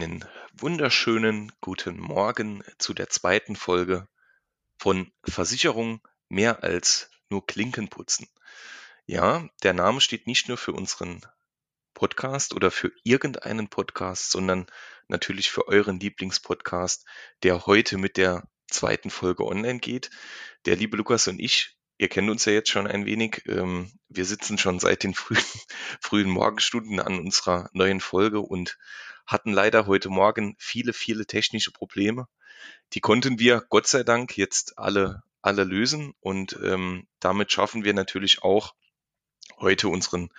Einen wunderschönen guten Morgen zu der zweiten Folge von Versicherung mehr als nur Klinken putzen. Ja, der Name steht nicht nur für unseren Podcast oder für irgendeinen Podcast, sondern natürlich für euren Lieblingspodcast, der heute mit der zweiten Folge online geht. Der liebe Lukas und ich, ihr kennt uns ja jetzt schon ein wenig, ähm, wir sitzen schon seit den frühen, frühen Morgenstunden an unserer neuen Folge und hatten leider heute Morgen viele, viele technische Probleme. Die konnten wir Gott sei Dank jetzt alle, alle lösen und ähm, damit schaffen wir natürlich auch heute unseren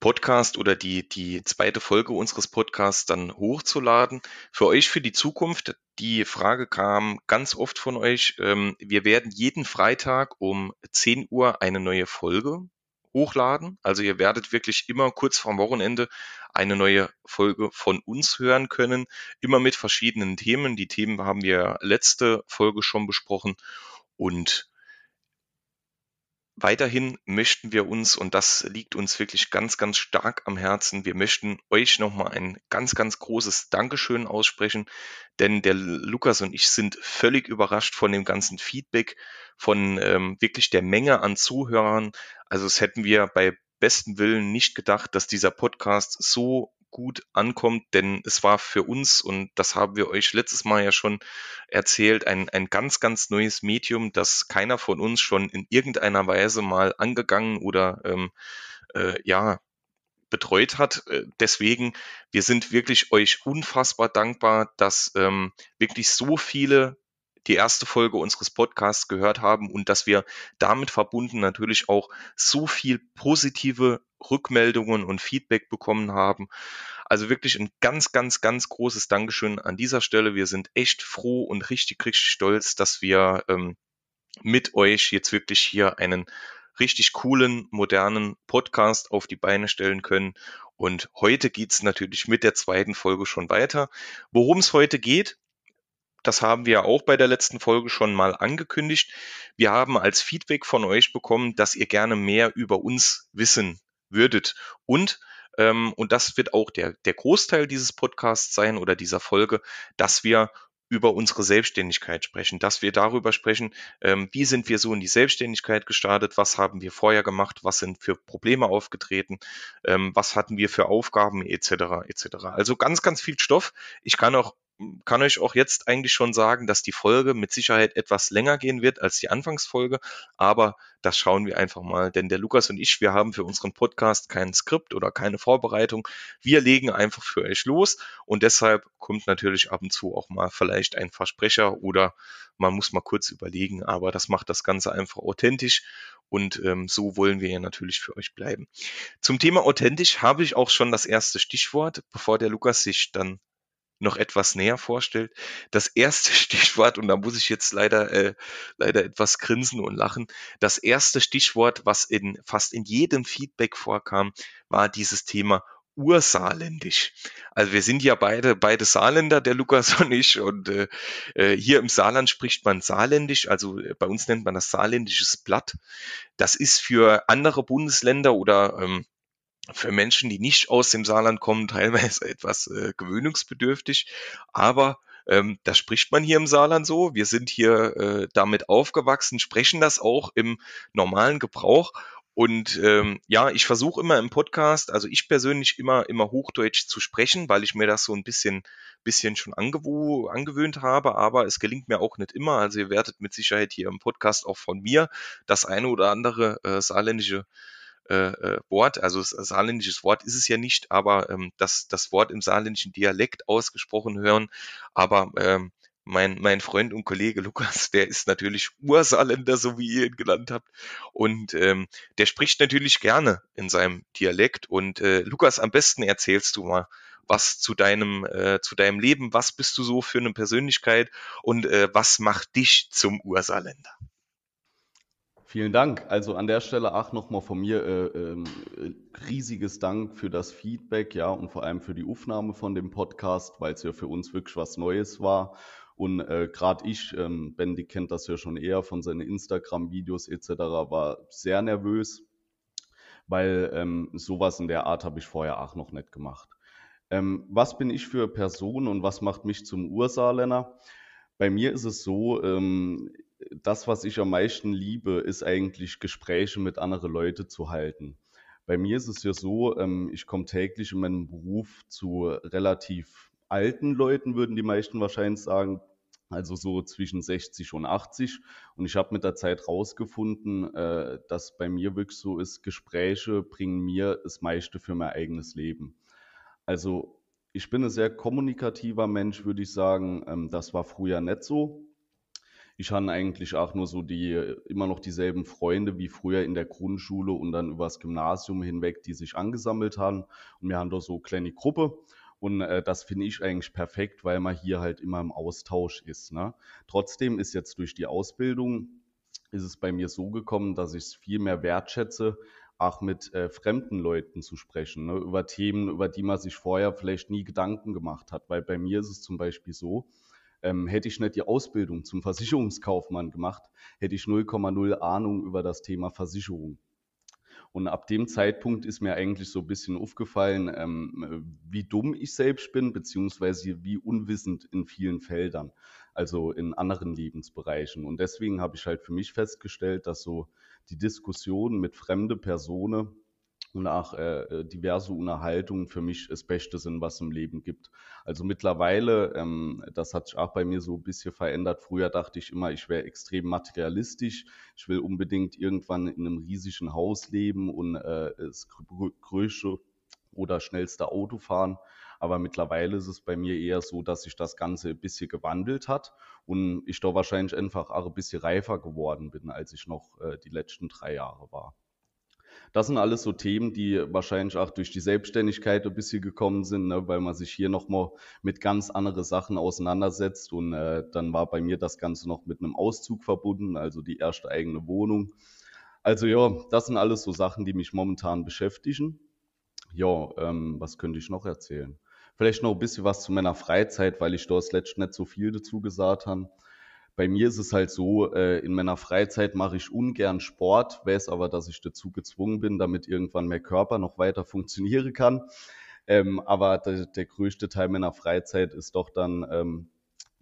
Podcast oder die, die zweite Folge unseres Podcasts dann hochzuladen. Für euch für die Zukunft, die Frage kam ganz oft von euch. Ähm, wir werden jeden Freitag um 10 Uhr eine neue Folge hochladen. Also ihr werdet wirklich immer kurz vorm Wochenende eine neue Folge von uns hören können. Immer mit verschiedenen Themen. Die Themen haben wir letzte Folge schon besprochen. Und Weiterhin möchten wir uns, und das liegt uns wirklich ganz, ganz stark am Herzen, wir möchten euch nochmal ein ganz, ganz großes Dankeschön aussprechen, denn der Lukas und ich sind völlig überrascht von dem ganzen Feedback, von ähm, wirklich der Menge an Zuhörern. Also es hätten wir bei besten Willen nicht gedacht, dass dieser Podcast so gut ankommt, denn es war für uns, und das haben wir euch letztes Mal ja schon erzählt, ein, ein ganz, ganz neues Medium, das keiner von uns schon in irgendeiner Weise mal angegangen oder ähm, äh, ja, betreut hat. Äh, deswegen, wir sind wirklich euch unfassbar dankbar, dass ähm, wirklich so viele die erste Folge unseres Podcasts gehört haben und dass wir damit verbunden natürlich auch so viel positive Rückmeldungen und Feedback bekommen haben. Also wirklich ein ganz, ganz, ganz großes Dankeschön an dieser Stelle. Wir sind echt froh und richtig, richtig stolz, dass wir ähm, mit euch jetzt wirklich hier einen richtig coolen, modernen Podcast auf die Beine stellen können. Und heute geht's natürlich mit der zweiten Folge schon weiter. Worum es heute geht, das haben wir auch bei der letzten Folge schon mal angekündigt. Wir haben als Feedback von euch bekommen, dass ihr gerne mehr über uns wissen würdet. Und, ähm, und das wird auch der, der Großteil dieses Podcasts sein oder dieser Folge, dass wir über unsere Selbstständigkeit sprechen, dass wir darüber sprechen, ähm, wie sind wir so in die Selbstständigkeit gestartet, was haben wir vorher gemacht, was sind für Probleme aufgetreten, ähm, was hatten wir für Aufgaben etc. etc. Also ganz, ganz viel Stoff. Ich kann auch kann euch auch jetzt eigentlich schon sagen, dass die Folge mit Sicherheit etwas länger gehen wird als die Anfangsfolge, aber das schauen wir einfach mal, denn der Lukas und ich, wir haben für unseren Podcast kein Skript oder keine Vorbereitung. Wir legen einfach für euch los. Und deshalb kommt natürlich ab und zu auch mal vielleicht ein Versprecher oder man muss mal kurz überlegen, aber das macht das Ganze einfach authentisch. Und ähm, so wollen wir ja natürlich für euch bleiben. Zum Thema authentisch habe ich auch schon das erste Stichwort, bevor der Lukas sich dann noch etwas näher vorstellt. Das erste Stichwort, und da muss ich jetzt leider, äh, leider etwas grinsen und lachen, das erste Stichwort, was in fast in jedem Feedback vorkam, war dieses Thema ursaarländisch. Also wir sind ja beide, beide Saarländer, der Lukas und ich, und äh, äh hier im Saarland spricht man saarländisch, also äh, bei uns nennt man das saarländisches Blatt. Das ist für andere Bundesländer oder ähm, für Menschen, die nicht aus dem Saarland kommen, teilweise etwas äh, gewöhnungsbedürftig. Aber ähm, das spricht man hier im Saarland so. Wir sind hier äh, damit aufgewachsen, sprechen das auch im normalen Gebrauch. Und ähm, ja, ich versuche immer im Podcast, also ich persönlich immer immer Hochdeutsch zu sprechen, weil ich mir das so ein bisschen bisschen schon angewöhnt habe, aber es gelingt mir auch nicht immer. Also ihr werdet mit Sicherheit hier im Podcast auch von mir das eine oder andere äh, saarländische äh, äh, Wort, also saarländisches Wort ist es ja nicht, aber ähm, das, das Wort im saarländischen Dialekt ausgesprochen hören. Aber ähm, mein, mein Freund und Kollege Lukas, der ist natürlich Ursaarländer, so wie ihr ihn genannt habt. Und ähm, der spricht natürlich gerne in seinem Dialekt. Und äh, Lukas, am besten erzählst du mal was zu deinem, äh, zu deinem Leben, was bist du so für eine Persönlichkeit und äh, was macht dich zum Ursaarländer? Vielen Dank. Also an der Stelle auch nochmal von mir äh, äh, riesiges Dank für das Feedback, ja, und vor allem für die Aufnahme von dem Podcast, weil es ja für uns wirklich was Neues war. Und äh, gerade ich, ähm, Bendy kennt das ja schon eher von seinen Instagram-Videos etc., war sehr nervös, weil ähm, sowas in der Art habe ich vorher auch noch nicht gemacht. Ähm, was bin ich für Person und was macht mich zum Ursaarländer? Bei mir ist es so, ähm, das, was ich am meisten liebe, ist eigentlich Gespräche mit anderen Leuten zu halten. Bei mir ist es ja so, ähm, ich komme täglich in meinem Beruf zu relativ alten Leuten, würden die meisten wahrscheinlich sagen, also so zwischen 60 und 80. Und ich habe mit der Zeit rausgefunden, äh, dass bei mir wirklich so ist, Gespräche bringen mir das meiste für mein eigenes Leben. Also ich bin ein sehr kommunikativer Mensch, würde ich sagen. Ähm, das war früher nicht so. Ich hatte eigentlich auch nur so die, immer noch dieselben Freunde wie früher in der Grundschule und dann übers Gymnasium hinweg, die sich angesammelt haben. Und wir haben da so eine kleine Gruppe. Und äh, das finde ich eigentlich perfekt, weil man hier halt immer im Austausch ist. Ne? Trotzdem ist jetzt durch die Ausbildung, ist es bei mir so gekommen, dass ich es viel mehr wertschätze, auch mit äh, fremden Leuten zu sprechen, ne? über Themen, über die man sich vorher vielleicht nie Gedanken gemacht hat. Weil bei mir ist es zum Beispiel so, ähm, hätte ich nicht die Ausbildung zum Versicherungskaufmann gemacht, hätte ich 0,0 Ahnung über das Thema Versicherung. Und ab dem Zeitpunkt ist mir eigentlich so ein bisschen aufgefallen, ähm, wie dumm ich selbst bin, beziehungsweise wie unwissend in vielen Feldern, also in anderen Lebensbereichen. Und deswegen habe ich halt für mich festgestellt, dass so die Diskussion mit fremden Personen und auch äh, äh, diverse Unterhaltungen für mich das Beste sind, was im Leben gibt. Also mittlerweile, ähm, das hat sich auch bei mir so ein bisschen verändert. Früher dachte ich immer, ich wäre extrem materialistisch. Ich will unbedingt irgendwann in einem riesigen Haus leben und äh, das größte oder schnellste Auto fahren. Aber mittlerweile ist es bei mir eher so, dass sich das Ganze ein bisschen gewandelt hat und ich da wahrscheinlich einfach auch ein bisschen reifer geworden bin, als ich noch äh, die letzten drei Jahre war. Das sind alles so Themen, die wahrscheinlich auch durch die Selbstständigkeit ein bisschen gekommen sind, ne, weil man sich hier nochmal mit ganz anderen Sachen auseinandersetzt. Und äh, dann war bei mir das Ganze noch mit einem Auszug verbunden, also die erste eigene Wohnung. Also ja, das sind alles so Sachen, die mich momentan beschäftigen. Ja, ähm, was könnte ich noch erzählen? Vielleicht noch ein bisschen was zu meiner Freizeit, weil ich da das nicht so viel dazu gesagt habe. Bei mir ist es halt so, äh, in meiner Freizeit mache ich ungern Sport, weiß aber, dass ich dazu gezwungen bin, damit irgendwann mein Körper noch weiter funktionieren kann. Ähm, aber der, der, größte Teil meiner Freizeit ist doch dann ähm,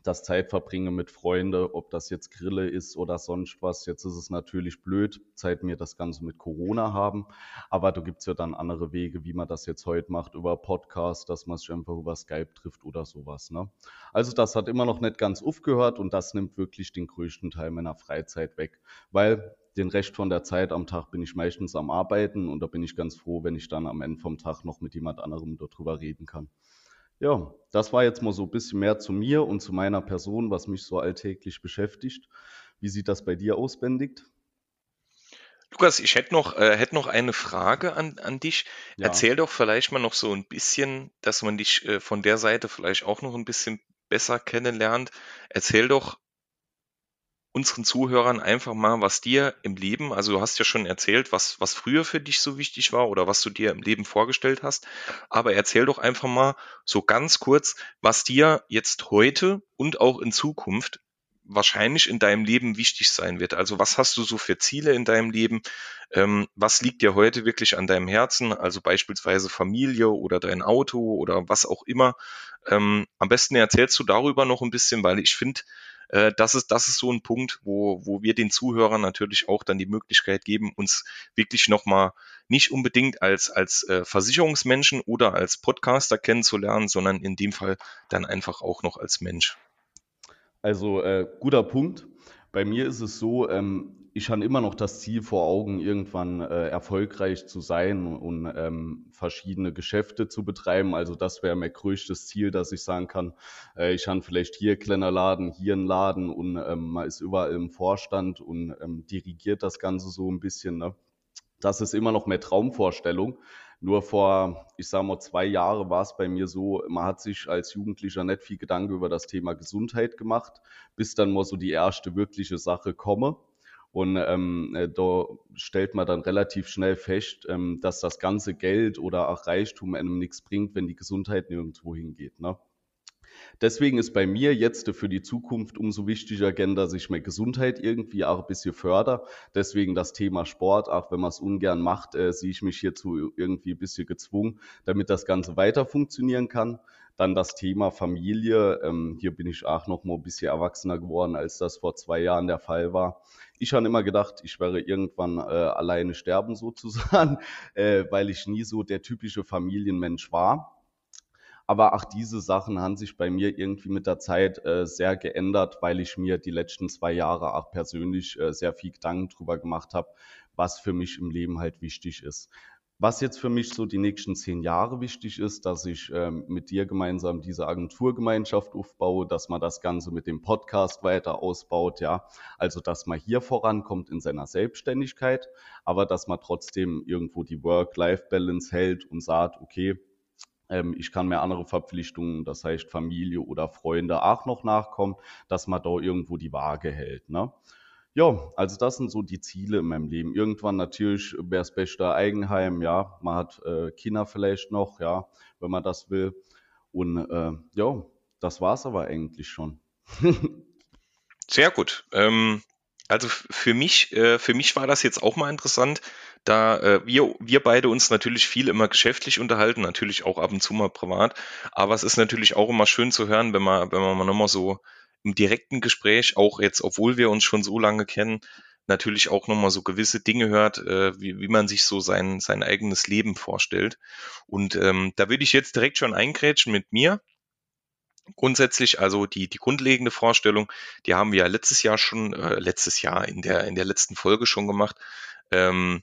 das Zeitverbringen mit Freunden, ob das jetzt Grille ist oder sonst was. Jetzt ist es natürlich blöd, seit wir das Ganze mit Corona haben. Aber da gibt es ja dann andere Wege, wie man das jetzt heute macht, über Podcast, dass man sich einfach über Skype trifft oder sowas. Ne? Also das hat immer noch nicht ganz aufgehört und das nimmt wirklich den größten Teil meiner Freizeit weg. Weil den Rest von der Zeit am Tag bin ich meistens am Arbeiten und da bin ich ganz froh, wenn ich dann am Ende vom Tag noch mit jemand anderem darüber reden kann. Ja, das war jetzt mal so ein bisschen mehr zu mir und zu meiner Person, was mich so alltäglich beschäftigt. Wie sieht das bei dir aus, Benedikt? Lukas, ich hätte noch, äh, hätte noch eine Frage an, an dich. Ja. Erzähl doch vielleicht mal noch so ein bisschen, dass man dich äh, von der Seite vielleicht auch noch ein bisschen besser kennenlernt. Erzähl doch unseren Zuhörern einfach mal, was dir im Leben, also du hast ja schon erzählt, was, was früher für dich so wichtig war oder was du dir im Leben vorgestellt hast, aber erzähl doch einfach mal so ganz kurz, was dir jetzt heute und auch in Zukunft wahrscheinlich in deinem Leben wichtig sein wird. Also was hast du so für Ziele in deinem Leben? Ähm, was liegt dir heute wirklich an deinem Herzen? Also beispielsweise Familie oder dein Auto oder was auch immer. Ähm, am besten erzählst du darüber noch ein bisschen, weil ich finde, äh, das, ist, das ist so ein Punkt, wo, wo wir den Zuhörern natürlich auch dann die Möglichkeit geben, uns wirklich nochmal nicht unbedingt als, als äh, Versicherungsmenschen oder als Podcaster kennenzulernen, sondern in dem Fall dann einfach auch noch als Mensch. Also äh, guter Punkt. Bei mir ist es so, ähm, ich habe immer noch das Ziel vor Augen, irgendwann äh, erfolgreich zu sein und ähm, verschiedene Geschäfte zu betreiben. Also das wäre mein größtes Ziel, dass ich sagen kann, äh, ich habe vielleicht hier kleiner Laden, hier einen Laden und ähm, man ist überall im Vorstand und ähm, dirigiert das Ganze so ein bisschen. Ne? Das ist immer noch mehr Traumvorstellung. Nur vor, ich sage mal, zwei Jahren war es bei mir so, man hat sich als Jugendlicher nicht viel Gedanken über das Thema Gesundheit gemacht, bis dann mal so die erste wirkliche Sache komme. Und ähm, äh, da stellt man dann relativ schnell fest, ähm, dass das ganze Geld oder auch Reichtum einem nichts bringt, wenn die Gesundheit nirgendwo hingeht. Ne? Deswegen ist bei mir jetzt für die Zukunft umso wichtiger, dass ich meine Gesundheit irgendwie auch ein bisschen förder. Deswegen das Thema Sport, auch wenn man es ungern macht, äh, sehe ich mich hierzu irgendwie ein bisschen gezwungen, damit das Ganze weiter funktionieren kann. Dann das Thema Familie. Ähm, hier bin ich auch noch mal ein bisschen erwachsener geworden, als das vor zwei Jahren der Fall war. Ich habe immer gedacht, ich werde irgendwann äh, alleine sterben sozusagen, äh, weil ich nie so der typische Familienmensch war. Aber auch diese Sachen haben sich bei mir irgendwie mit der Zeit äh, sehr geändert, weil ich mir die letzten zwei Jahre auch persönlich äh, sehr viel Gedanken drüber gemacht habe, was für mich im Leben halt wichtig ist. Was jetzt für mich so die nächsten zehn Jahre wichtig ist, dass ich ähm, mit dir gemeinsam diese Agenturgemeinschaft aufbaue, dass man das Ganze mit dem Podcast weiter ausbaut, ja. Also, dass man hier vorankommt in seiner Selbstständigkeit, aber dass man trotzdem irgendwo die Work-Life-Balance hält und sagt, okay, ähm, ich kann mir andere Verpflichtungen, das heißt Familie oder Freunde auch noch nachkommen, dass man da irgendwo die Waage hält, ne? Ja, also das sind so die Ziele in meinem Leben. Irgendwann natürlich wäre es bester Eigenheim, ja. Man hat äh, Kinder vielleicht noch, ja, wenn man das will. Und äh, ja, das war es aber eigentlich schon. Sehr gut. Ähm, also für mich, äh, für mich war das jetzt auch mal interessant, da äh, wir, wir beide uns natürlich viel immer geschäftlich unterhalten, natürlich auch ab und zu mal privat. Aber es ist natürlich auch immer schön zu hören, wenn man, wenn man nochmal so im direkten Gespräch, auch jetzt, obwohl wir uns schon so lange kennen, natürlich auch nochmal so gewisse Dinge hört, äh, wie, wie man sich so sein, sein eigenes Leben vorstellt. Und ähm, da würde ich jetzt direkt schon eingrätschen mit mir. Grundsätzlich, also die, die grundlegende Vorstellung, die haben wir ja letztes Jahr schon, äh, letztes Jahr in der, in der letzten Folge schon gemacht. Ähm,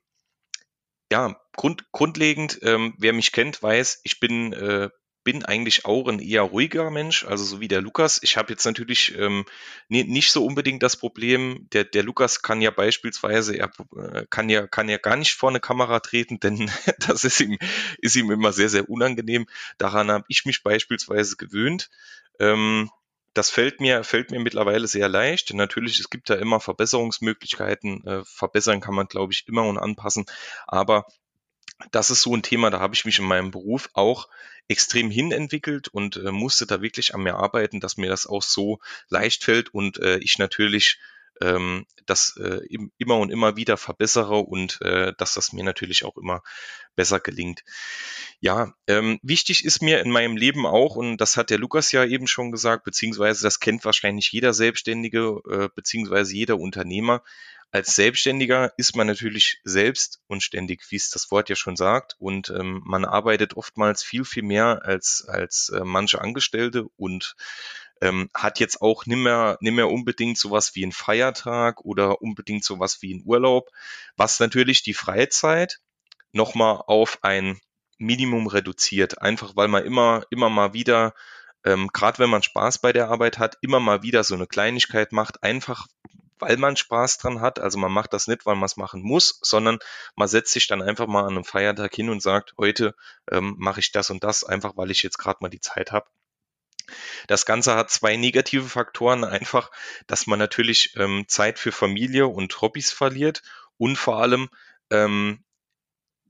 ja, grund, grundlegend, ähm, wer mich kennt, weiß, ich bin äh, bin eigentlich auch ein eher ruhiger Mensch, also so wie der Lukas. Ich habe jetzt natürlich ähm, nicht so unbedingt das Problem, der, der Lukas kann ja beispielsweise, er äh, kann ja, kann ja gar nicht vor eine Kamera treten, denn das ist ihm, ist ihm immer sehr, sehr unangenehm. Daran habe ich mich beispielsweise gewöhnt. Ähm, das fällt mir, fällt mir mittlerweile sehr leicht. Natürlich, es gibt da immer Verbesserungsmöglichkeiten. Äh, verbessern kann man, glaube ich, immer und anpassen. Aber das ist so ein Thema, da habe ich mich in meinem Beruf auch extrem hinentwickelt und äh, musste da wirklich an mir arbeiten, dass mir das auch so leicht fällt und äh, ich natürlich ähm, das äh, immer und immer wieder verbessere und äh, dass das mir natürlich auch immer besser gelingt. Ja, ähm, wichtig ist mir in meinem Leben auch, und das hat der Lukas ja eben schon gesagt, beziehungsweise das kennt wahrscheinlich jeder Selbstständige, äh, beziehungsweise jeder Unternehmer, als Selbstständiger ist man natürlich selbst und ständig, wie es das Wort ja schon sagt. Und ähm, man arbeitet oftmals viel, viel mehr als, als äh, manche Angestellte und ähm, hat jetzt auch nicht mehr, nicht mehr unbedingt sowas wie ein Feiertag oder unbedingt sowas wie ein Urlaub, was natürlich die Freizeit nochmal auf ein Minimum reduziert, einfach weil man immer, immer mal wieder ähm, gerade wenn man Spaß bei der Arbeit hat, immer mal wieder so eine Kleinigkeit macht, einfach weil man Spaß dran hat. Also man macht das nicht, weil man es machen muss, sondern man setzt sich dann einfach mal an einem Feiertag hin und sagt, heute ähm, mache ich das und das, einfach weil ich jetzt gerade mal die Zeit habe. Das Ganze hat zwei negative Faktoren. Einfach, dass man natürlich ähm, Zeit für Familie und Hobbys verliert und vor allem, ähm,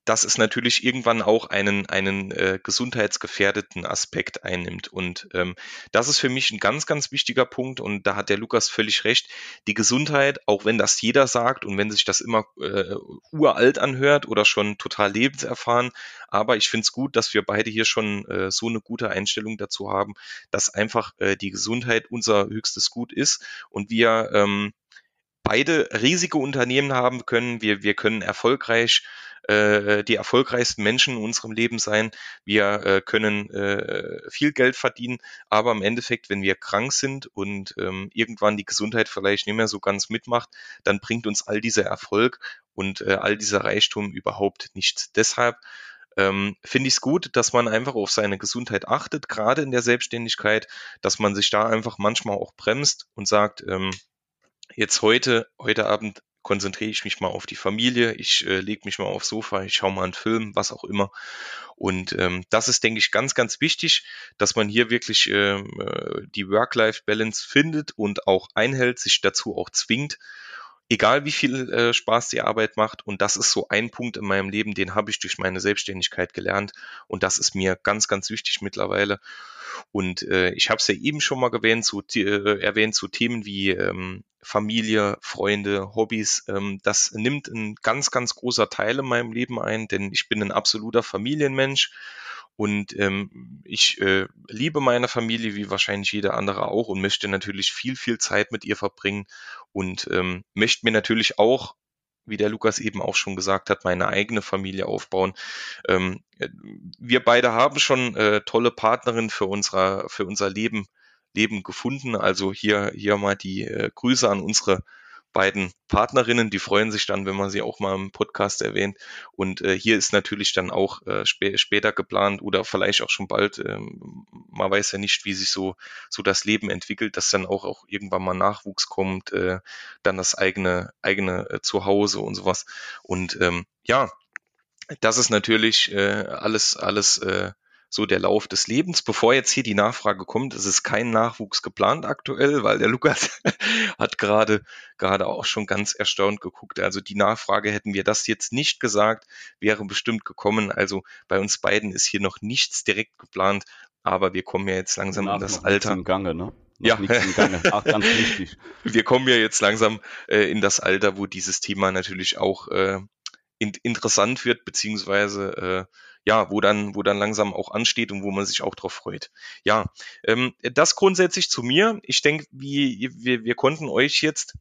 dass es natürlich irgendwann auch einen, einen äh, gesundheitsgefährdeten Aspekt einnimmt. Und ähm, das ist für mich ein ganz, ganz wichtiger Punkt. Und da hat der Lukas völlig recht. Die Gesundheit, auch wenn das jeder sagt und wenn sich das immer äh, uralt anhört oder schon total lebenserfahren, aber ich finde es gut, dass wir beide hier schon äh, so eine gute Einstellung dazu haben, dass einfach äh, die Gesundheit unser höchstes Gut ist und wir ähm, beide riesige Unternehmen haben können. Wir, wir können erfolgreich äh, die erfolgreichsten Menschen in unserem Leben sein. Wir äh, können äh, viel Geld verdienen, aber im Endeffekt, wenn wir krank sind und ähm, irgendwann die Gesundheit vielleicht nicht mehr so ganz mitmacht, dann bringt uns all dieser Erfolg und äh, all dieser Reichtum überhaupt nichts. Deshalb ähm, finde ich es gut, dass man einfach auf seine Gesundheit achtet, gerade in der Selbstständigkeit, dass man sich da einfach manchmal auch bremst und sagt, ähm, jetzt heute, heute Abend konzentriere ich mich mal auf die Familie, ich äh, lege mich mal aufs Sofa, ich schaue mal einen Film, was auch immer. Und ähm, das ist, denke ich, ganz, ganz wichtig, dass man hier wirklich ähm, äh, die Work-Life-Balance findet und auch einhält, sich dazu auch zwingt. Egal wie viel äh, Spaß die Arbeit macht. Und das ist so ein Punkt in meinem Leben, den habe ich durch meine Selbstständigkeit gelernt. Und das ist mir ganz, ganz wichtig mittlerweile. Und äh, ich habe es ja eben schon mal erwähnt, zu, äh, erwähnt zu Themen wie ähm, Familie, Freunde, Hobbys. Ähm, das nimmt ein ganz, ganz großer Teil in meinem Leben ein, denn ich bin ein absoluter Familienmensch und ähm, ich äh, liebe meine Familie wie wahrscheinlich jeder andere auch und möchte natürlich viel, viel Zeit mit ihr verbringen und ähm, möchte mir natürlich auch wie der Lukas eben auch schon gesagt hat, meine eigene Familie aufbauen. Ähm, wir beide haben schon äh, tolle Partnerinnen für, unser für unser Leben, Leben gefunden. Also hier, hier mal die äh, Grüße an unsere beiden Partnerinnen, die freuen sich dann, wenn man sie auch mal im Podcast erwähnt. Und äh, hier ist natürlich dann auch äh, spä später geplant oder vielleicht auch schon bald. Ähm, man weiß ja nicht, wie sich so so das Leben entwickelt, dass dann auch auch irgendwann mal Nachwuchs kommt, äh, dann das eigene eigene äh, Zuhause und sowas. Und ähm, ja, das ist natürlich äh, alles alles äh, so der Lauf des Lebens. Bevor jetzt hier die Nachfrage kommt, es ist kein Nachwuchs geplant aktuell, weil der Lukas hat gerade gerade auch schon ganz erstaunt geguckt. Also die Nachfrage hätten wir das jetzt nicht gesagt, wäre bestimmt gekommen. Also bei uns beiden ist hier noch nichts direkt geplant, aber wir kommen ja jetzt langsam in das Alter. Im Gange, ne? Noch ja, Ach, ganz wichtig. wir kommen ja jetzt langsam äh, in das Alter, wo dieses Thema natürlich auch äh, in, interessant wird, beziehungsweise äh, ja, wo dann, wo dann langsam auch ansteht und wo man sich auch drauf freut. Ja, ähm, das grundsätzlich zu mir. Ich denke, wie, wir, wir konnten euch jetzt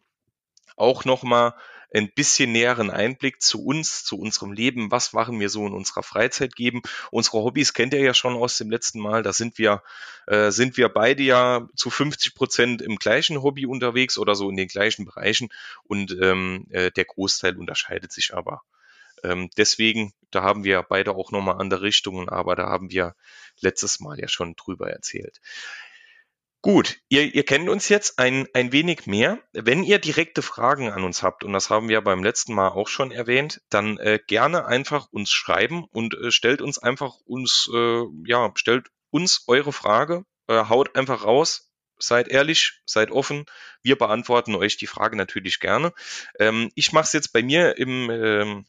auch nochmal ein bisschen näheren Einblick zu uns, zu unserem Leben, was machen wir so in unserer Freizeit geben. Unsere Hobbys kennt ihr ja schon aus dem letzten Mal. Da sind wir, äh, sind wir beide ja zu 50 Prozent im gleichen Hobby unterwegs oder so in den gleichen Bereichen und ähm, äh, der Großteil unterscheidet sich aber. Ähm, deswegen, da haben wir beide auch nochmal andere Richtungen, aber da haben wir letztes Mal ja schon drüber erzählt. Gut, ihr, ihr kennt uns jetzt ein, ein wenig mehr. Wenn ihr direkte Fragen an uns habt, und das haben wir beim letzten Mal auch schon erwähnt, dann äh, gerne einfach uns schreiben und äh, stellt uns einfach uns, äh, ja, stellt uns eure Frage, äh, haut einfach raus, seid ehrlich, seid offen. Wir beantworten euch die Frage natürlich gerne. Ähm, ich mache es jetzt bei mir im, ähm,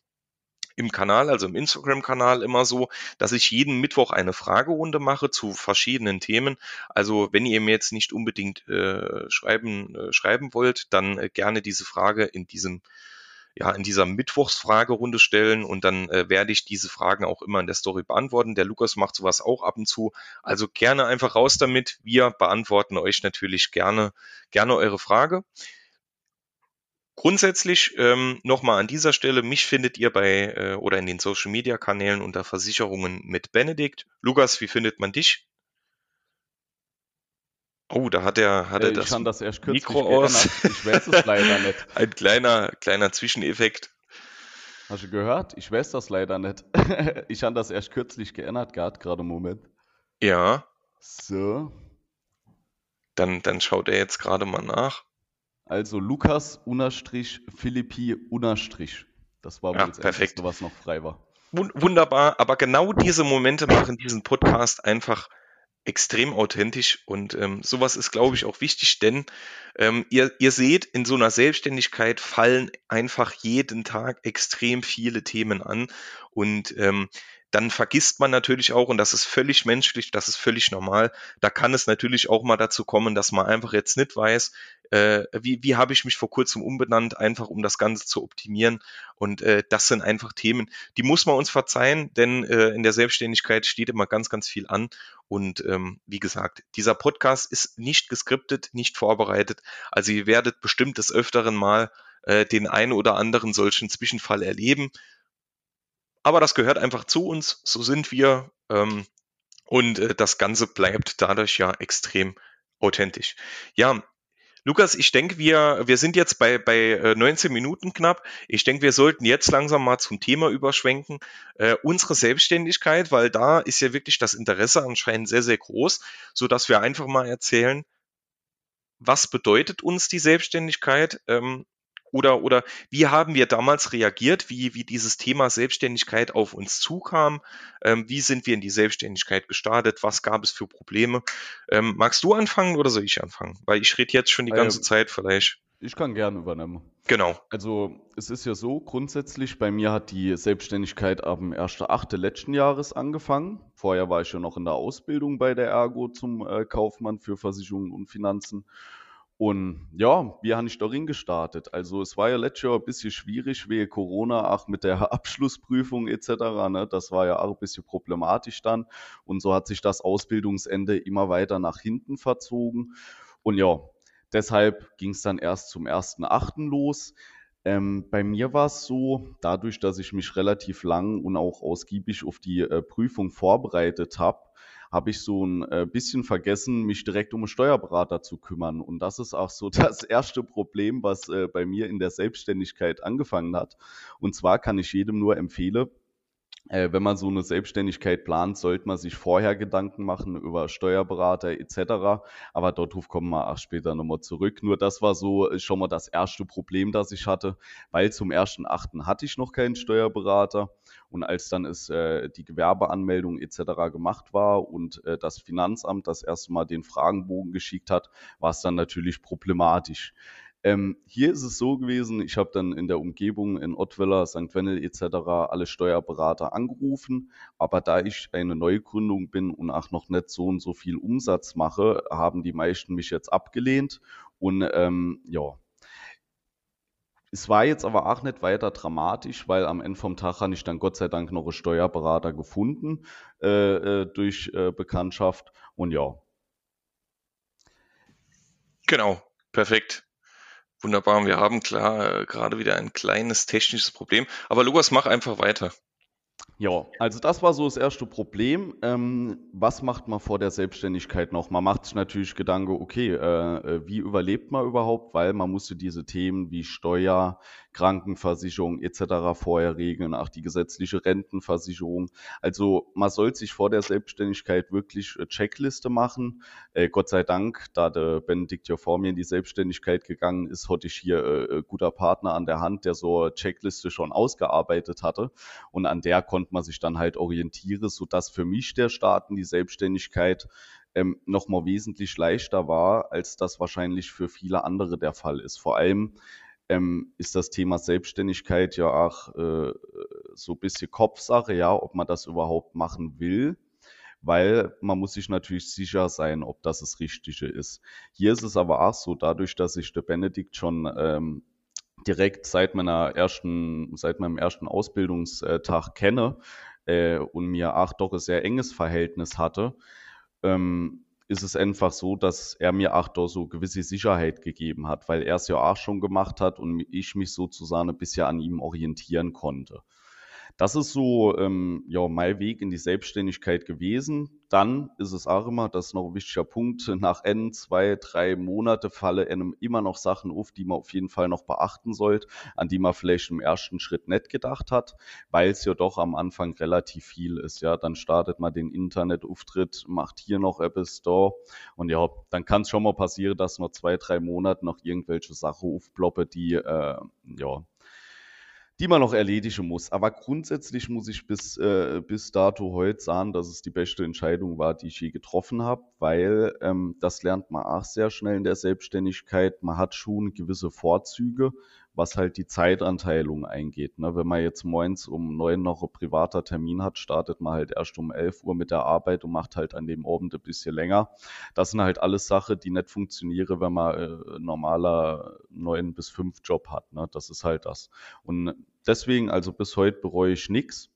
im Kanal, also im Instagram-Kanal immer so, dass ich jeden Mittwoch eine Fragerunde mache zu verschiedenen Themen. Also wenn ihr mir jetzt nicht unbedingt äh, schreiben, äh, schreiben wollt, dann äh, gerne diese Frage in diesem ja, in dieser Mittwochsfragerunde stellen und dann äh, werde ich diese Fragen auch immer in der Story beantworten. Der Lukas macht sowas auch ab und zu. Also gerne einfach raus damit. Wir beantworten euch natürlich gerne, gerne eure Frage. Grundsätzlich ähm, nochmal an dieser Stelle, mich findet ihr bei äh, oder in den Social Media Kanälen unter Versicherungen mit Benedikt. Lukas, wie findet man dich? Oh, da hat er, hat er das, das erst Mikro aus. Ich weiß es leider nicht. Ein kleiner, kleiner Zwischeneffekt. Hast du gehört? Ich weiß das leider nicht. ich habe das erst kürzlich geändert gehabt, gerade im Moment. Ja. So. Dann, dann schaut er jetzt gerade mal nach. Also Lukas Unastrich Philippi Unastrich. Das war wohl ja, perfekt. Was noch frei war. Wunderbar, aber genau diese Momente machen diesen Podcast einfach extrem authentisch und ähm, sowas ist, glaube ich, auch wichtig, denn ähm, ihr, ihr seht, in so einer Selbstständigkeit fallen einfach jeden Tag extrem viele Themen an und ähm, dann vergisst man natürlich auch, und das ist völlig menschlich, das ist völlig normal, da kann es natürlich auch mal dazu kommen, dass man einfach jetzt nicht weiß, äh, wie, wie habe ich mich vor kurzem umbenannt, einfach um das Ganze zu optimieren. Und äh, das sind einfach Themen, die muss man uns verzeihen, denn äh, in der Selbstständigkeit steht immer ganz, ganz viel an. Und ähm, wie gesagt, dieser Podcast ist nicht geskriptet, nicht vorbereitet. Also ihr werdet bestimmt des Öfteren mal äh, den einen oder anderen solchen Zwischenfall erleben. Aber das gehört einfach zu uns, so sind wir. Ähm, und äh, das Ganze bleibt dadurch ja extrem authentisch. Ja, Lukas, ich denke, wir, wir sind jetzt bei, bei 19 äh, Minuten knapp. Ich denke, wir sollten jetzt langsam mal zum Thema überschwenken. Äh, unsere Selbstständigkeit, weil da ist ja wirklich das Interesse anscheinend sehr, sehr groß, so dass wir einfach mal erzählen, was bedeutet uns die Selbstständigkeit? Ähm, oder, oder wie haben wir damals reagiert, wie, wie dieses Thema Selbstständigkeit auf uns zukam? Ähm, wie sind wir in die Selbstständigkeit gestartet? Was gab es für Probleme? Ähm, magst du anfangen oder soll ich anfangen? Weil ich rede jetzt schon die ganze ähm, Zeit vielleicht. Ich kann gerne übernehmen. Genau. Also es ist ja so, grundsätzlich bei mir hat die Selbstständigkeit ab dem 1.8. letzten Jahres angefangen. Vorher war ich ja noch in der Ausbildung bei der Ergo zum äh, Kaufmann für Versicherungen und Finanzen. Und ja, wie habe ich darin gestartet? Also es war ja letztes Jahr ein bisschen schwierig wegen Corona, auch mit der Abschlussprüfung etc. Ne? Das war ja auch ein bisschen problematisch dann. Und so hat sich das Ausbildungsende immer weiter nach hinten verzogen. Und ja, deshalb ging es dann erst zum 1.8. los. Ähm, bei mir war es so, dadurch, dass ich mich relativ lang und auch ausgiebig auf die äh, Prüfung vorbereitet habe, habe ich so ein äh, bisschen vergessen, mich direkt um einen Steuerberater zu kümmern. Und das ist auch so das erste Problem, was äh, bei mir in der Selbstständigkeit angefangen hat. Und zwar kann ich jedem nur empfehlen, äh, wenn man so eine Selbstständigkeit plant, sollte man sich vorher Gedanken machen über Steuerberater etc. Aber darauf kommen wir auch später nochmal zurück. Nur das war so schon mal das erste Problem, das ich hatte, weil zum 1.8. hatte ich noch keinen Steuerberater. Und als dann ist, äh, die Gewerbeanmeldung etc. gemacht war und äh, das Finanzamt das erste Mal den Fragenbogen geschickt hat, war es dann natürlich problematisch. Ähm, hier ist es so gewesen, ich habe dann in der Umgebung in Ottweiler, St. Wennel etc. alle Steuerberater angerufen, aber da ich eine Neugründung bin und auch noch nicht so und so viel Umsatz mache, haben die meisten mich jetzt abgelehnt und ähm, ja, es war jetzt aber auch nicht weiter dramatisch, weil am Ende vom Tag habe ich dann Gott sei Dank noch einen Steuerberater gefunden äh, äh durch äh, Bekanntschaft und ja. Genau, perfekt. Wunderbar. Wir haben klar äh, gerade wieder ein kleines technisches Problem. Aber Lukas, mach einfach weiter. Ja, also das war so das erste Problem. Ähm, was macht man vor der Selbstständigkeit noch? Man macht sich natürlich Gedanken, okay, äh, äh, wie überlebt man überhaupt? Weil man musste diese Themen wie Steuer, Krankenversicherung etc. vorher regeln, auch die gesetzliche Rentenversicherung. Also man soll sich vor der Selbstständigkeit wirklich äh, Checkliste machen. Äh, Gott sei Dank, da der Benedikt ja vor mir in die Selbstständigkeit gegangen ist, hatte ich hier äh, guter Partner an der Hand, der so eine Checkliste schon ausgearbeitet hatte. Und an der konnte man sich dann halt orientieren, sodass für mich der Start in die Selbstständigkeit ähm, nochmal wesentlich leichter war, als das wahrscheinlich für viele andere der Fall ist. Vor allem ähm, ist das Thema Selbstständigkeit ja auch äh, so ein bisschen Kopfsache, ja, ob man das überhaupt machen will, weil man muss sich natürlich sicher sein, ob das das Richtige ist. Hier ist es aber auch so, dadurch, dass ich der Benedikt schon ähm, direkt seit meiner ersten, seit meinem ersten Ausbildungstag kenne äh, und mir auch doch ein sehr enges Verhältnis hatte, ähm, ist es einfach so, dass er mir auch da so gewisse Sicherheit gegeben hat, weil er es ja auch schon gemacht hat und ich mich sozusagen ein bisschen an ihm orientieren konnte. Das ist so ähm, ja, mein Weg in die Selbstständigkeit gewesen. Dann ist es auch immer, das ist noch ein wichtiger Punkt, nach N, zwei, drei Monate falle einem immer noch Sachen auf, die man auf jeden Fall noch beachten sollte, an die man vielleicht im ersten Schritt nicht gedacht hat, weil es ja doch am Anfang relativ viel ist. Ja, dann startet man den Internetauftritt, macht hier noch Apple Store und ja, dann kann es schon mal passieren, dass noch zwei, drei Monate noch irgendwelche Sachen aufploppen, die äh, ja die man noch erledigen muss. Aber grundsätzlich muss ich bis, äh, bis dato heute sagen, dass es die beste Entscheidung war, die ich je getroffen habe, weil ähm, das lernt man auch sehr schnell in der Selbstständigkeit. Man hat schon gewisse Vorzüge, was halt die Zeitanteilung eingeht. Ne? Wenn man jetzt morgens um neun noch ein privater Termin hat, startet man halt erst um elf Uhr mit der Arbeit und macht halt an dem Abend ein bisschen länger. Das sind halt alles Sachen, die nicht funktionieren, wenn man äh, normaler neun bis fünf Job hat. Ne? Das ist halt das. Und deswegen, also bis heute bereue ich nichts.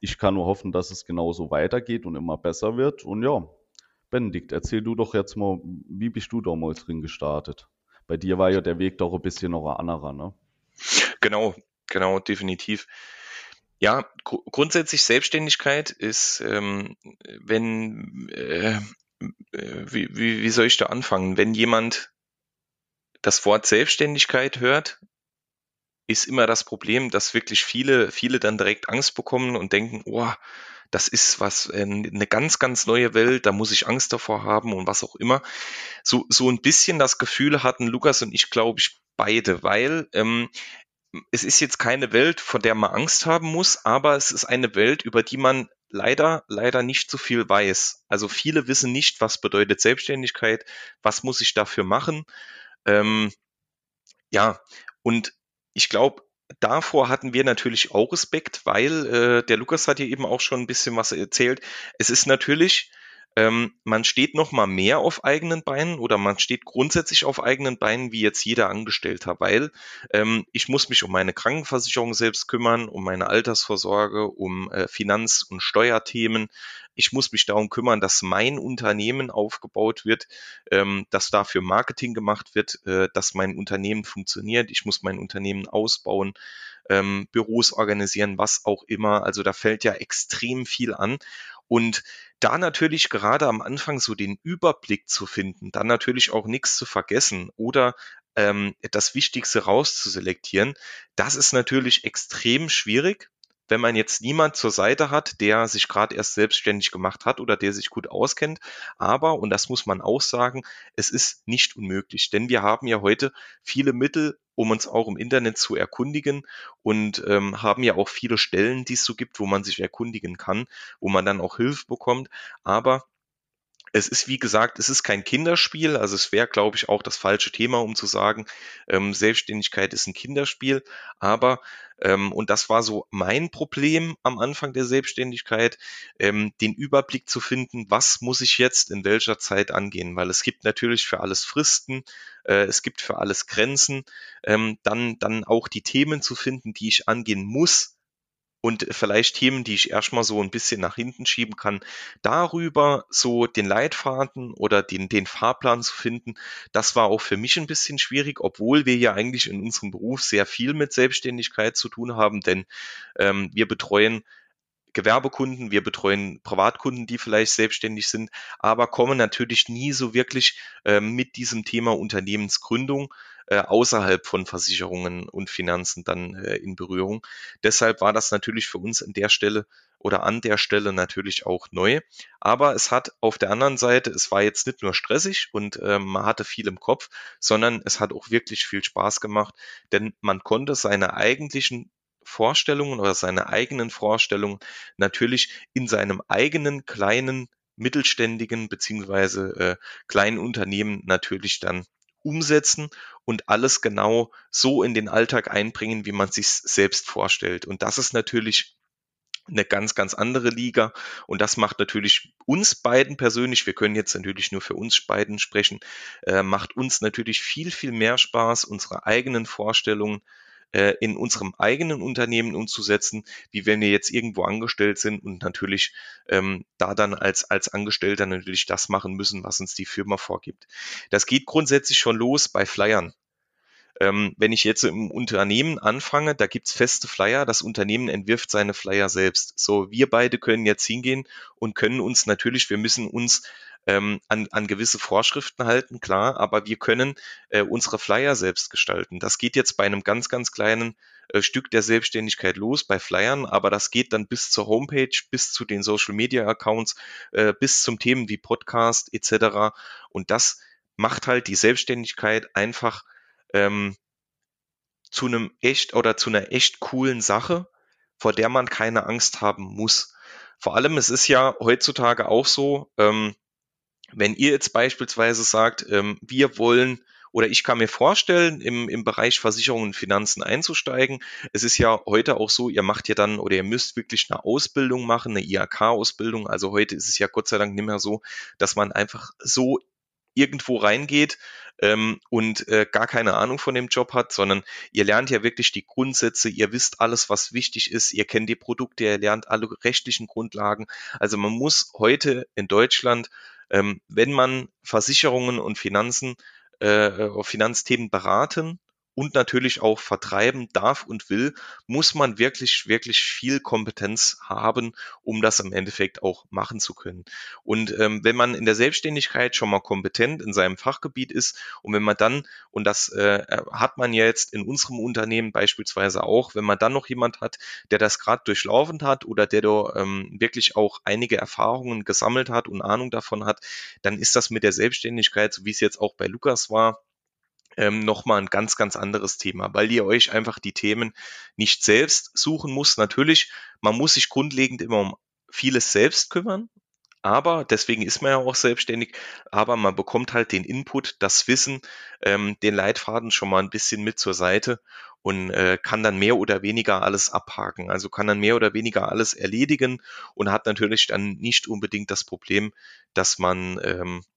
Ich kann nur hoffen, dass es genauso weitergeht und immer besser wird. Und ja, Benedikt, erzähl du doch jetzt mal, wie bist du damals drin gestartet? Bei dir war ja der Weg doch ein bisschen noch ein anderer, ne? Genau, genau, definitiv. Ja, gr grundsätzlich Selbstständigkeit ist, ähm, wenn, äh, wie, wie, wie soll ich da anfangen? Wenn jemand das Wort Selbstständigkeit hört, ist immer das Problem, dass wirklich viele, viele dann direkt Angst bekommen und denken, oh, das ist was, äh, eine ganz, ganz neue Welt, da muss ich Angst davor haben und was auch immer. So, so ein bisschen das Gefühl hatten Lukas und ich, glaube ich, beide, weil ähm, es ist jetzt keine Welt, vor der man Angst haben muss, aber es ist eine Welt, über die man leider, leider nicht so viel weiß. Also viele wissen nicht, was bedeutet Selbstständigkeit, was muss ich dafür machen. Ähm, ja, und ich glaube, davor hatten wir natürlich auch Respekt, weil äh, der Lukas hat hier eben auch schon ein bisschen was erzählt. Es ist natürlich ähm, man steht noch mal mehr auf eigenen Beinen oder man steht grundsätzlich auf eigenen Beinen wie jetzt jeder Angestellter, weil ähm, ich muss mich um meine Krankenversicherung selbst kümmern, um meine Altersvorsorge, um äh, Finanz- und Steuerthemen. Ich muss mich darum kümmern, dass mein Unternehmen aufgebaut wird, ähm, dass dafür Marketing gemacht wird, äh, dass mein Unternehmen funktioniert. Ich muss mein Unternehmen ausbauen, ähm, Büros organisieren, was auch immer. Also da fällt ja extrem viel an. Und da natürlich gerade am Anfang so den Überblick zu finden, dann natürlich auch nichts zu vergessen oder ähm, das Wichtigste rauszuselektieren, das ist natürlich extrem schwierig, wenn man jetzt niemand zur Seite hat, der sich gerade erst selbstständig gemacht hat oder der sich gut auskennt. Aber, und das muss man auch sagen, es ist nicht unmöglich, denn wir haben ja heute viele Mittel, um uns auch im Internet zu erkundigen und ähm, haben ja auch viele Stellen, die es so gibt, wo man sich erkundigen kann, wo man dann auch Hilfe bekommt. Aber es ist, wie gesagt, es ist kein Kinderspiel. Also es wäre, glaube ich, auch das falsche Thema, um zu sagen, ähm, Selbstständigkeit ist ein Kinderspiel. Aber, ähm, und das war so mein Problem am Anfang der Selbstständigkeit, ähm, den Überblick zu finden, was muss ich jetzt in welcher Zeit angehen. Weil es gibt natürlich für alles Fristen, äh, es gibt für alles Grenzen. Ähm, dann, dann auch die Themen zu finden, die ich angehen muss, und vielleicht Themen, die ich erstmal so ein bisschen nach hinten schieben kann, darüber so den Leitfaden oder den, den Fahrplan zu finden, das war auch für mich ein bisschen schwierig, obwohl wir ja eigentlich in unserem Beruf sehr viel mit Selbstständigkeit zu tun haben, denn ähm, wir betreuen Gewerbekunden, wir betreuen Privatkunden, die vielleicht selbstständig sind, aber kommen natürlich nie so wirklich äh, mit diesem Thema Unternehmensgründung äh, außerhalb von Versicherungen und Finanzen dann äh, in Berührung. Deshalb war das natürlich für uns an der Stelle oder an der Stelle natürlich auch neu. Aber es hat auf der anderen Seite, es war jetzt nicht nur stressig und äh, man hatte viel im Kopf, sondern es hat auch wirklich viel Spaß gemacht, denn man konnte seine eigentlichen Vorstellungen oder seine eigenen Vorstellungen natürlich in seinem eigenen kleinen mittelständigen beziehungsweise äh, kleinen Unternehmen natürlich dann umsetzen und alles genau so in den Alltag einbringen, wie man sich selbst vorstellt. Und das ist natürlich eine ganz, ganz andere Liga. Und das macht natürlich uns beiden persönlich, wir können jetzt natürlich nur für uns beiden sprechen, äh, macht uns natürlich viel, viel mehr Spaß, unsere eigenen Vorstellungen äh, in unserem eigenen Unternehmen umzusetzen, wie wenn wir jetzt irgendwo angestellt sind und natürlich ähm, da dann als, als Angestellter natürlich das machen müssen, was uns die Firma vorgibt. Das geht grundsätzlich schon los bei Flyern. Ähm, wenn ich jetzt im Unternehmen anfange, da gibt's feste Flyer, das Unternehmen entwirft seine Flyer selbst. So, wir beide können jetzt hingehen und können uns natürlich, wir müssen uns ähm, an, an gewisse Vorschriften halten, klar, aber wir können äh, unsere Flyer selbst gestalten. Das geht jetzt bei einem ganz, ganz kleinen äh, Stück der Selbstständigkeit los, bei Flyern, aber das geht dann bis zur Homepage, bis zu den Social Media Accounts, äh, bis zum Themen wie Podcast etc. Und das macht halt die Selbstständigkeit einfach ähm, zu einem echt oder zu einer echt coolen Sache, vor der man keine Angst haben muss. Vor allem, es ist ja heutzutage auch so, ähm, wenn ihr jetzt beispielsweise sagt, ähm, wir wollen oder ich kann mir vorstellen, im, im Bereich Versicherungen und Finanzen einzusteigen. Es ist ja heute auch so, ihr macht ja dann oder ihr müsst wirklich eine Ausbildung machen, eine IHK-Ausbildung. Also heute ist es ja Gott sei Dank nicht mehr so, dass man einfach so irgendwo reingeht ähm, und äh, gar keine Ahnung von dem Job hat, sondern ihr lernt ja wirklich die Grundsätze, ihr wisst alles, was wichtig ist, ihr kennt die Produkte, ihr lernt alle rechtlichen Grundlagen. Also man muss heute in Deutschland wenn man Versicherungen und Finanzen, äh, Finanzthemen beraten und natürlich auch vertreiben darf und will, muss man wirklich, wirklich viel Kompetenz haben, um das im Endeffekt auch machen zu können. Und ähm, wenn man in der Selbstständigkeit schon mal kompetent in seinem Fachgebiet ist und wenn man dann, und das äh, hat man ja jetzt in unserem Unternehmen beispielsweise auch, wenn man dann noch jemand hat, der das gerade durchlaufen hat oder der da ähm, wirklich auch einige Erfahrungen gesammelt hat und Ahnung davon hat, dann ist das mit der Selbstständigkeit, so wie es jetzt auch bei Lukas war, ähm, nochmal ein ganz, ganz anderes Thema, weil ihr euch einfach die Themen nicht selbst suchen muss. Natürlich, man muss sich grundlegend immer um vieles selbst kümmern, aber deswegen ist man ja auch selbstständig, aber man bekommt halt den Input, das Wissen, ähm, den Leitfaden schon mal ein bisschen mit zur Seite und äh, kann dann mehr oder weniger alles abhaken. Also kann dann mehr oder weniger alles erledigen und hat natürlich dann nicht unbedingt das Problem, dass man ähm, äh,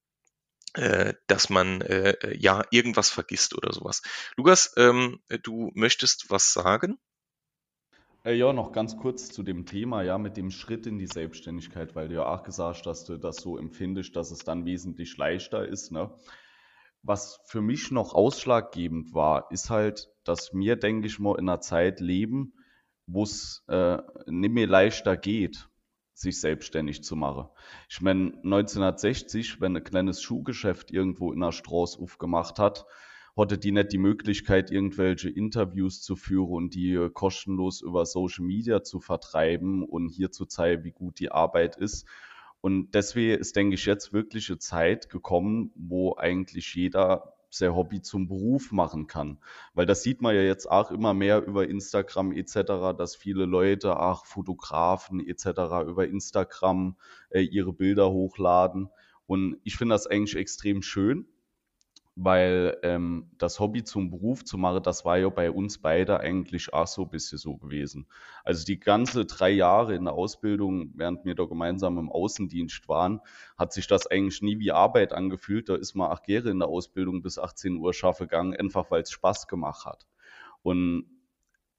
dass man äh, ja irgendwas vergisst oder sowas. Lukas, ähm, du möchtest was sagen? Äh, ja, noch ganz kurz zu dem Thema, ja, mit dem Schritt in die Selbstständigkeit, weil du ja auch gesagt hast, dass du das so empfindest, dass es dann wesentlich leichter ist. Ne? Was für mich noch ausschlaggebend war, ist halt, dass wir, denke ich mal, in einer Zeit leben, wo es äh, nicht mehr leichter geht, sich selbstständig zu machen. Ich meine, 1960, wenn ein kleines Schuhgeschäft irgendwo in der Straße aufgemacht hat, hatte die nicht die Möglichkeit, irgendwelche Interviews zu führen und die äh, kostenlos über Social Media zu vertreiben und hier zu zeigen, wie gut die Arbeit ist. Und deswegen ist, denke ich, jetzt wirklich eine Zeit gekommen, wo eigentlich jeder sein Hobby zum Beruf machen kann. Weil das sieht man ja jetzt auch immer mehr über Instagram etc., dass viele Leute, auch Fotografen etc., über Instagram äh, ihre Bilder hochladen. Und ich finde das eigentlich extrem schön, weil ähm, das Hobby zum Beruf zu machen, das war ja bei uns beide eigentlich auch so ein bisschen so gewesen. Also die ganze drei Jahre in der Ausbildung, während wir da gemeinsam im Außendienst waren, hat sich das eigentlich nie wie Arbeit angefühlt. Da ist man acht Jahre in der Ausbildung bis 18 Uhr schaffe gegangen, einfach weil es Spaß gemacht hat. Und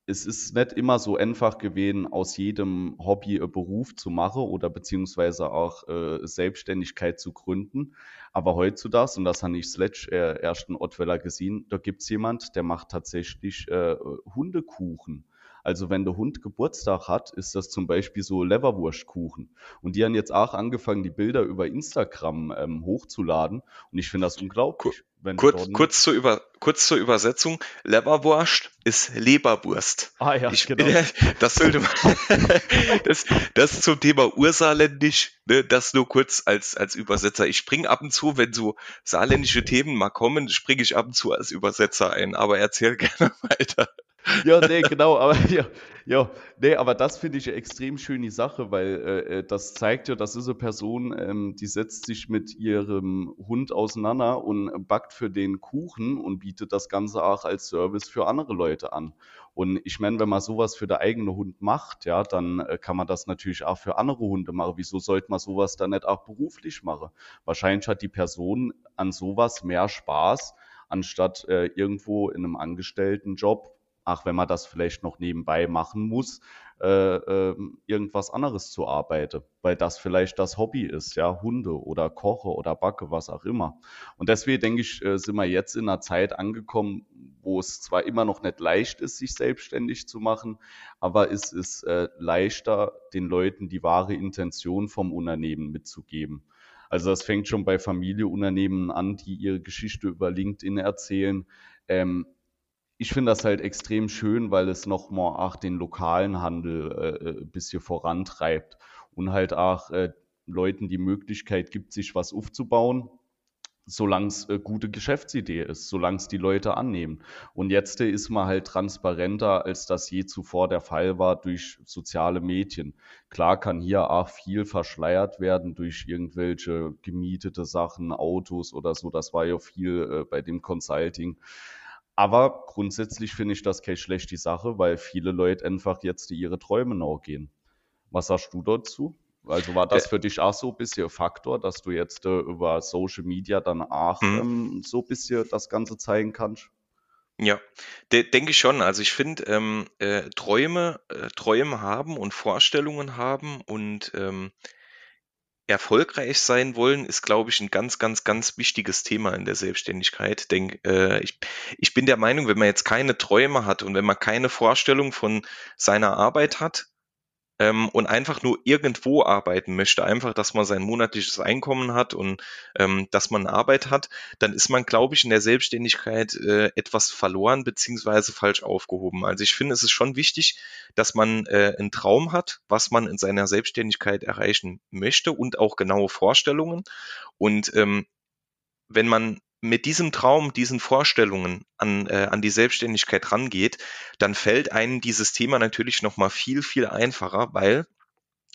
es ist nicht immer so einfach gewesen, aus jedem Hobby einen Beruf zu machen oder beziehungsweise auch äh, Selbstständigkeit zu gründen. Aber heutzutage, und das habe ich zuletzt äh, erst in Ottweiler gesehen, da gibt es jemand, der macht tatsächlich äh, Hundekuchen. Also wenn der Hund Geburtstag hat, ist das zum Beispiel so Leverwurstkuchen. Und die haben jetzt auch angefangen, die Bilder über Instagram ähm, hochzuladen. Und ich finde das unglaublich. kurz, kurz, zur Über, kurz zur Übersetzung. Leverwurst ist Leberwurst. Ah ja, ich, genau. Das sollte man, das, das zum Thema Ursaarländisch, ne, das nur kurz als, als Übersetzer. Ich springe ab und zu, wenn so saarländische Themen mal kommen, springe ich ab und zu als Übersetzer ein. Aber erzähl gerne weiter. Ja, nee, genau, aber ja, ja, nee, aber das finde ich eine extrem schöne Sache, weil äh, äh, das zeigt ja, das ist eine Person, ähm, die setzt sich mit ihrem Hund auseinander und backt für den Kuchen und bietet das Ganze auch als Service für andere Leute an. Und ich meine, wenn man sowas für der eigene Hund macht, ja, dann äh, kann man das natürlich auch für andere Hunde machen. Wieso sollte man sowas dann nicht auch beruflich machen? Wahrscheinlich hat die Person an sowas mehr Spaß, anstatt äh, irgendwo in einem Angestelltenjob ach, wenn man das vielleicht noch nebenbei machen muss, äh, äh, irgendwas anderes zu arbeiten, weil das vielleicht das Hobby ist, ja, Hunde oder Koche oder Backe, was auch immer. Und deswegen denke ich, äh, sind wir jetzt in einer Zeit angekommen, wo es zwar immer noch nicht leicht ist, sich selbstständig zu machen, aber es ist äh, leichter, den Leuten die wahre Intention vom Unternehmen mitzugeben. Also das fängt schon bei Familienunternehmen an, die ihre Geschichte über LinkedIn erzählen. Ähm, ich finde das halt extrem schön, weil es nochmal auch den lokalen Handel äh, ein äh, bisschen vorantreibt und halt auch äh, Leuten die Möglichkeit gibt, sich was aufzubauen, solange es äh, gute Geschäftsidee ist, solange es die Leute annehmen. Und jetzt äh, ist man halt transparenter, als das je zuvor der Fall war durch soziale Medien. Klar kann hier auch viel verschleiert werden durch irgendwelche gemietete Sachen, Autos oder so. Das war ja viel äh, bei dem Consulting. Aber grundsätzlich finde ich das keine schlechte Sache, weil viele Leute einfach jetzt ihre Träume nachgehen. Was sagst du dazu? Also war das für dich auch so ein bisschen ein Faktor, dass du jetzt äh, über Social Media dann auch mhm. ähm, so ein bisschen das Ganze zeigen kannst? Ja, de denke ich schon. Also ich finde, ähm, äh, Träume, äh, Träume haben und Vorstellungen haben und ähm, erfolgreich sein wollen, ist, glaube ich, ein ganz, ganz, ganz wichtiges Thema in der Selbstständigkeit. Denk, äh, ich, ich bin der Meinung, wenn man jetzt keine Träume hat und wenn man keine Vorstellung von seiner Arbeit hat, ähm, und einfach nur irgendwo arbeiten möchte, einfach, dass man sein monatliches Einkommen hat und ähm, dass man Arbeit hat, dann ist man, glaube ich, in der Selbstständigkeit äh, etwas verloren beziehungsweise falsch aufgehoben. Also ich finde, es ist schon wichtig, dass man äh, einen Traum hat, was man in seiner Selbstständigkeit erreichen möchte und auch genaue Vorstellungen. Und ähm, wenn man mit diesem Traum, diesen Vorstellungen an, äh, an die Selbstständigkeit rangeht, dann fällt einem dieses Thema natürlich nochmal viel, viel einfacher, weil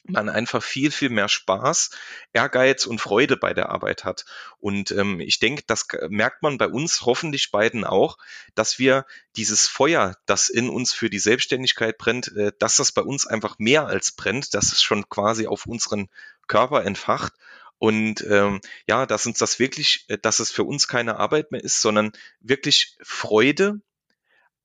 man einfach viel, viel mehr Spaß, Ehrgeiz und Freude bei der Arbeit hat. Und ähm, ich denke, das merkt man bei uns hoffentlich beiden auch, dass wir dieses Feuer, das in uns für die Selbstständigkeit brennt, äh, dass das bei uns einfach mehr als brennt, dass es schon quasi auf unseren Körper entfacht. Und ähm, ja, dass uns das wirklich, äh, dass es für uns keine Arbeit mehr ist, sondern wirklich Freude,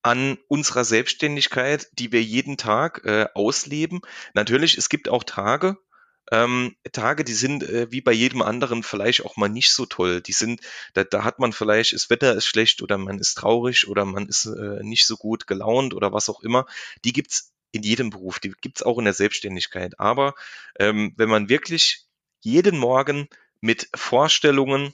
an unserer Selbstständigkeit, die wir jeden Tag äh, ausleben. Natürlich, es gibt auch Tage, ähm, Tage, die sind äh, wie bei jedem anderen vielleicht auch mal nicht so toll. Die sind, da, da hat man vielleicht, das Wetter ist schlecht oder man ist traurig oder man ist äh, nicht so gut gelaunt oder was auch immer. Die gibt's in jedem Beruf, die gibt's auch in der Selbstständigkeit. Aber ähm, wenn man wirklich jeden Morgen mit Vorstellungen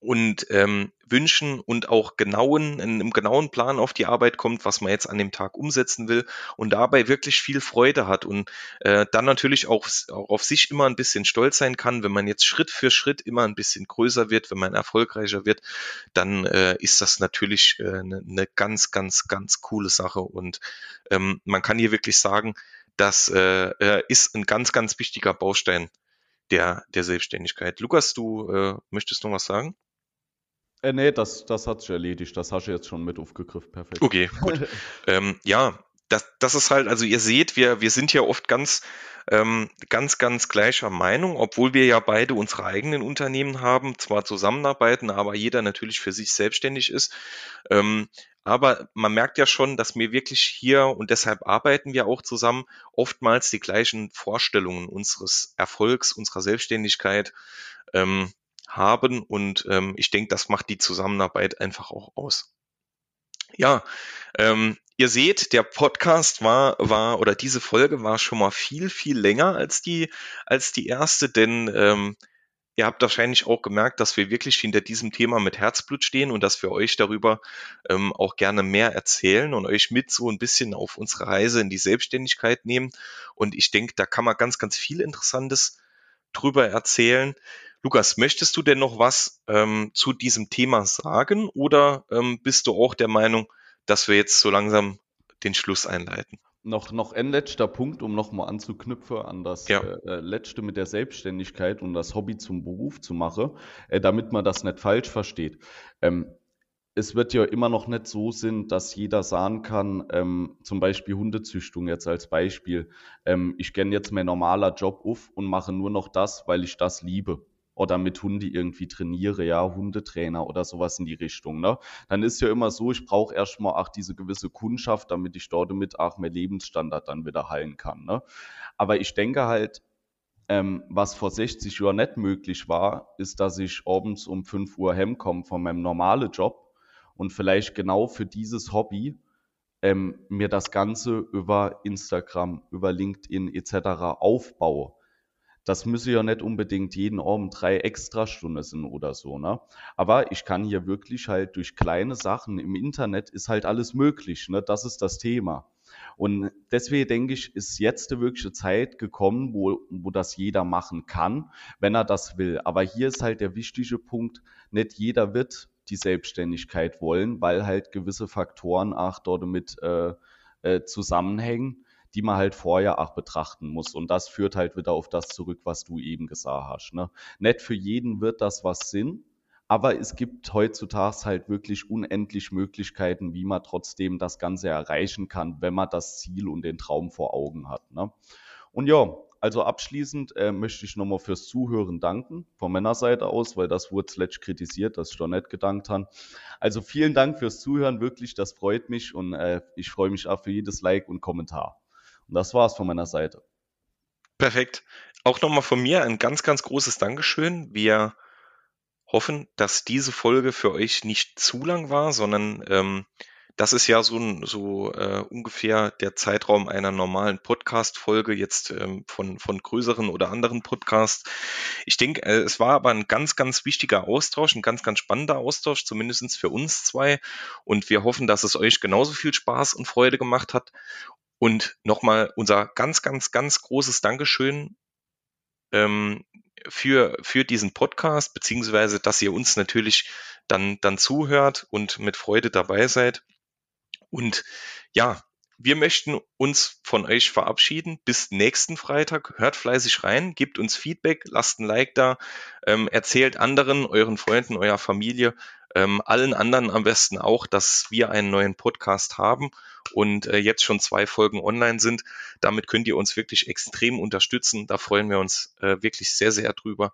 und ähm, Wünschen und auch genauen, einem genauen Plan auf die Arbeit kommt, was man jetzt an dem Tag umsetzen will und dabei wirklich viel Freude hat und äh, dann natürlich auch, auch auf sich immer ein bisschen stolz sein kann, wenn man jetzt Schritt für Schritt immer ein bisschen größer wird, wenn man erfolgreicher wird, dann äh, ist das natürlich eine äh, ne, ne ganz, ganz, ganz coole Sache und ähm, man kann hier wirklich sagen, das äh, ist ein ganz, ganz wichtiger Baustein der, der Selbstständigkeit. Lukas, du äh, möchtest noch was sagen? Äh, nee, das, das hat sich erledigt. Das hast du jetzt schon mit aufgegriffen. Perfekt. Okay, gut. ähm, ja, das, das ist halt, also ihr seht, wir, wir sind ja oft ganz, ähm, ganz, ganz gleicher Meinung, obwohl wir ja beide unsere eigenen Unternehmen haben, zwar zusammenarbeiten, aber jeder natürlich für sich selbstständig ist. Ähm, aber man merkt ja schon, dass wir wirklich hier, und deshalb arbeiten wir auch zusammen, oftmals die gleichen Vorstellungen unseres Erfolgs, unserer Selbstständigkeit ähm, haben. Und ähm, ich denke, das macht die Zusammenarbeit einfach auch aus. Ja, ähm, ihr seht, der Podcast war, war oder diese Folge war schon mal viel, viel länger als die, als die erste, denn ähm, ihr habt wahrscheinlich auch gemerkt, dass wir wirklich hinter diesem Thema mit Herzblut stehen und dass wir euch darüber ähm, auch gerne mehr erzählen und euch mit so ein bisschen auf unsere Reise in die Selbstständigkeit nehmen. Und ich denke, da kann man ganz, ganz viel Interessantes drüber erzählen. Lukas, möchtest du denn noch was ähm, zu diesem Thema sagen oder ähm, bist du auch der Meinung, dass wir jetzt so langsam den Schluss einleiten? Noch, noch ein letzter Punkt, um nochmal anzuknüpfen an das ja. äh, äh, letzte mit der Selbstständigkeit und das Hobby zum Beruf zu machen, äh, damit man das nicht falsch versteht. Ähm, es wird ja immer noch nicht so sein, dass jeder sagen kann, ähm, zum Beispiel Hundezüchtung jetzt als Beispiel, ähm, ich kenne jetzt mein normaler Job auf und mache nur noch das, weil ich das liebe oder mit Hunde irgendwie trainiere, ja, Hundetrainer oder sowas in die Richtung, ne? Dann ist ja immer so, ich brauche erstmal auch diese gewisse Kundschaft, damit ich dort mit auch mein Lebensstandard dann wieder heilen kann, ne? Aber ich denke halt, ähm, was vor 60 Jahren nicht möglich war, ist, dass ich abends um 5 Uhr heimkomme von meinem normalen Job und vielleicht genau für dieses Hobby ähm, mir das Ganze über Instagram, über LinkedIn etc. aufbaue das müsse ja nicht unbedingt jeden Abend drei Extrastunden sind oder so, ne? Aber ich kann hier wirklich halt durch kleine Sachen im Internet ist halt alles möglich, ne? Das ist das Thema. Und deswegen denke ich, ist jetzt die wirkliche Zeit gekommen, wo, wo das jeder machen kann, wenn er das will. Aber hier ist halt der wichtige Punkt, nicht jeder wird die Selbstständigkeit wollen, weil halt gewisse Faktoren auch dort mit äh, äh, zusammenhängen die man halt vorher auch betrachten muss. Und das führt halt wieder auf das zurück, was du eben gesagt hast. Ne? Nicht für jeden wird das was Sinn, aber es gibt heutzutage halt wirklich unendlich Möglichkeiten, wie man trotzdem das Ganze erreichen kann, wenn man das Ziel und den Traum vor Augen hat. Ne? Und ja, also abschließend äh, möchte ich nochmal fürs Zuhören danken, von meiner Seite aus, weil das wurde zuletzt kritisiert, dass ich doch nicht gedankt habe. Also vielen Dank fürs Zuhören, wirklich, das freut mich und äh, ich freue mich auch für jedes Like und Kommentar. Und das war's von meiner Seite. Perfekt. Auch nochmal von mir ein ganz, ganz großes Dankeschön. Wir hoffen, dass diese Folge für euch nicht zu lang war, sondern ähm, das ist ja so, so äh, ungefähr der Zeitraum einer normalen Podcast-Folge jetzt ähm, von, von größeren oder anderen Podcasts. Ich denke, äh, es war aber ein ganz, ganz wichtiger Austausch, ein ganz, ganz spannender Austausch, zumindestens für uns zwei. Und wir hoffen, dass es euch genauso viel Spaß und Freude gemacht hat. Und nochmal unser ganz, ganz, ganz großes Dankeschön ähm, für, für diesen Podcast, beziehungsweise, dass ihr uns natürlich dann, dann zuhört und mit Freude dabei seid. Und ja, wir möchten uns von euch verabschieden. Bis nächsten Freitag. Hört fleißig rein, gebt uns Feedback, lasst ein Like da, ähm, erzählt anderen, euren Freunden, eurer Familie, ähm, allen anderen am besten auch, dass wir einen neuen Podcast haben und äh, jetzt schon zwei Folgen online sind. Damit könnt ihr uns wirklich extrem unterstützen. Da freuen wir uns äh, wirklich sehr, sehr drüber.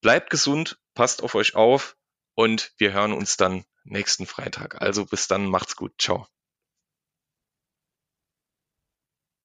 Bleibt gesund, passt auf euch auf und wir hören uns dann nächsten Freitag. Also bis dann, macht's gut. Ciao.